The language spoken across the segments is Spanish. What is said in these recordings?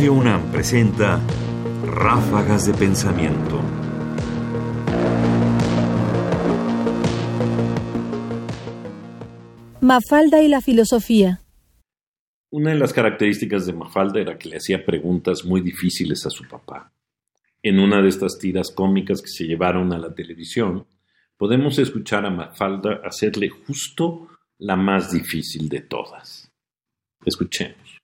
Radio UNAM presenta Ráfagas de Pensamiento. Mafalda y la filosofía. Una de las características de Mafalda era que le hacía preguntas muy difíciles a su papá. En una de estas tiras cómicas que se llevaron a la televisión, podemos escuchar a Mafalda hacerle justo la más difícil de todas. Escuchemos.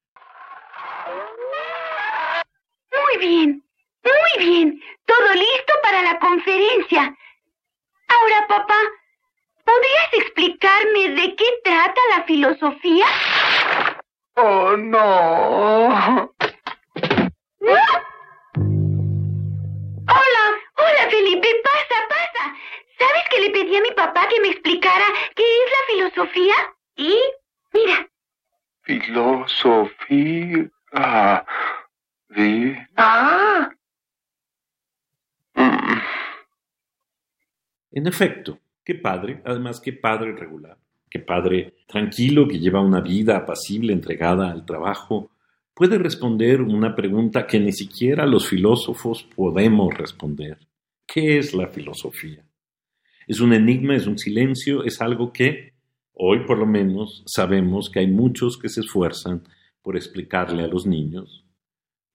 Muy bien, muy bien. Todo listo para la conferencia. Ahora, papá, ¿podrías explicarme de qué trata la filosofía? Oh, no. Hola, hola, Felipe. Pasa, pasa. ¿Sabes que le pedí a mi papá que me explicara qué es la filosofía? Y, mira. Filosofía. De... Ah. Mm. En efecto, qué padre, además qué padre regular, qué padre tranquilo que lleva una vida apacible entregada al trabajo, puede responder una pregunta que ni siquiera los filósofos podemos responder. ¿Qué es la filosofía? Es un enigma, es un silencio, es algo que, hoy por lo menos, sabemos que hay muchos que se esfuerzan por explicarle a los niños,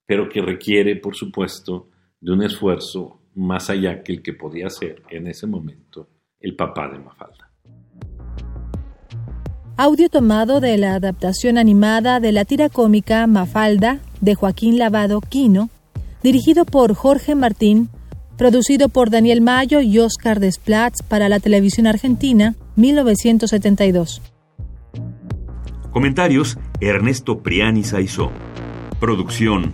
pero que requiere, por supuesto, de un esfuerzo más allá que el que podía hacer en ese momento el papá de Mafalda. Audio tomado de la adaptación animada de la tira cómica Mafalda de Joaquín Lavado Quino, dirigido por Jorge Martín, producido por Daniel Mayo y Oscar Desplatz para la televisión argentina, 1972. Comentarios: Ernesto Priani Saizó. Producción: